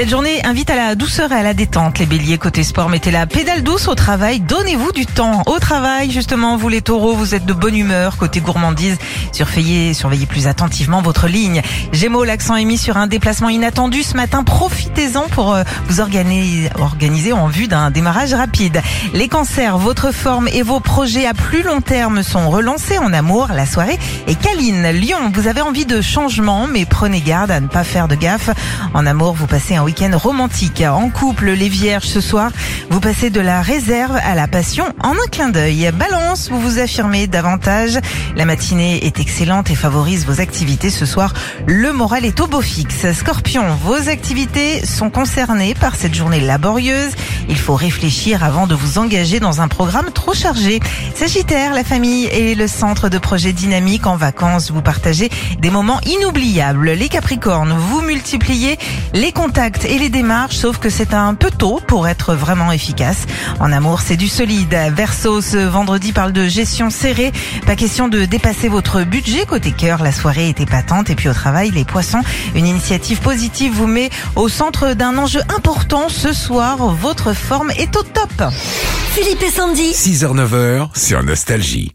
Cette journée invite à la douceur et à la détente. Les béliers côté sport, mettez la pédale douce au travail. Donnez-vous du temps au travail. Justement, vous les taureaux, vous êtes de bonne humeur. Côté gourmandise, surveillez, surveillez plus attentivement votre ligne. Gémeaux, l'accent est mis sur un déplacement inattendu ce matin. Profitez-en pour euh, vous organiser, organiser en vue d'un démarrage rapide. Les cancers, votre forme et vos projets à plus long terme sont relancés en amour. La soirée est câline. Lyon, vous avez envie de changement, mais prenez garde à ne pas faire de gaffe. En amour, vous passez un week-end romantique. En couple, les vierges, ce soir, vous passez de la réserve à la passion en un clin d'œil. Balance, vous vous affirmez davantage. La matinée est excellente et favorise vos activités ce soir. Le moral est au beau fixe. Scorpion, vos activités sont concernées par cette journée laborieuse. Il faut réfléchir avant de vous engager dans un programme trop chargé. Sagittaire, la famille est le centre de projets dynamiques. En vacances, vous partagez des moments inoubliables. Les Capricornes, vous multipliez les contacts et les démarches, sauf que c'est un peu tôt pour être vraiment efficace. En amour, c'est du solide. Verseau, ce vendredi parle de gestion serrée. Pas question de dépasser votre budget. Côté cœur, la soirée est épatante. Et puis au travail, les poissons, une initiative positive vous met au centre d'un enjeu important. Ce soir, votre forme est au top. Philippe et Sandy. 6h-9h sur Nostalgie.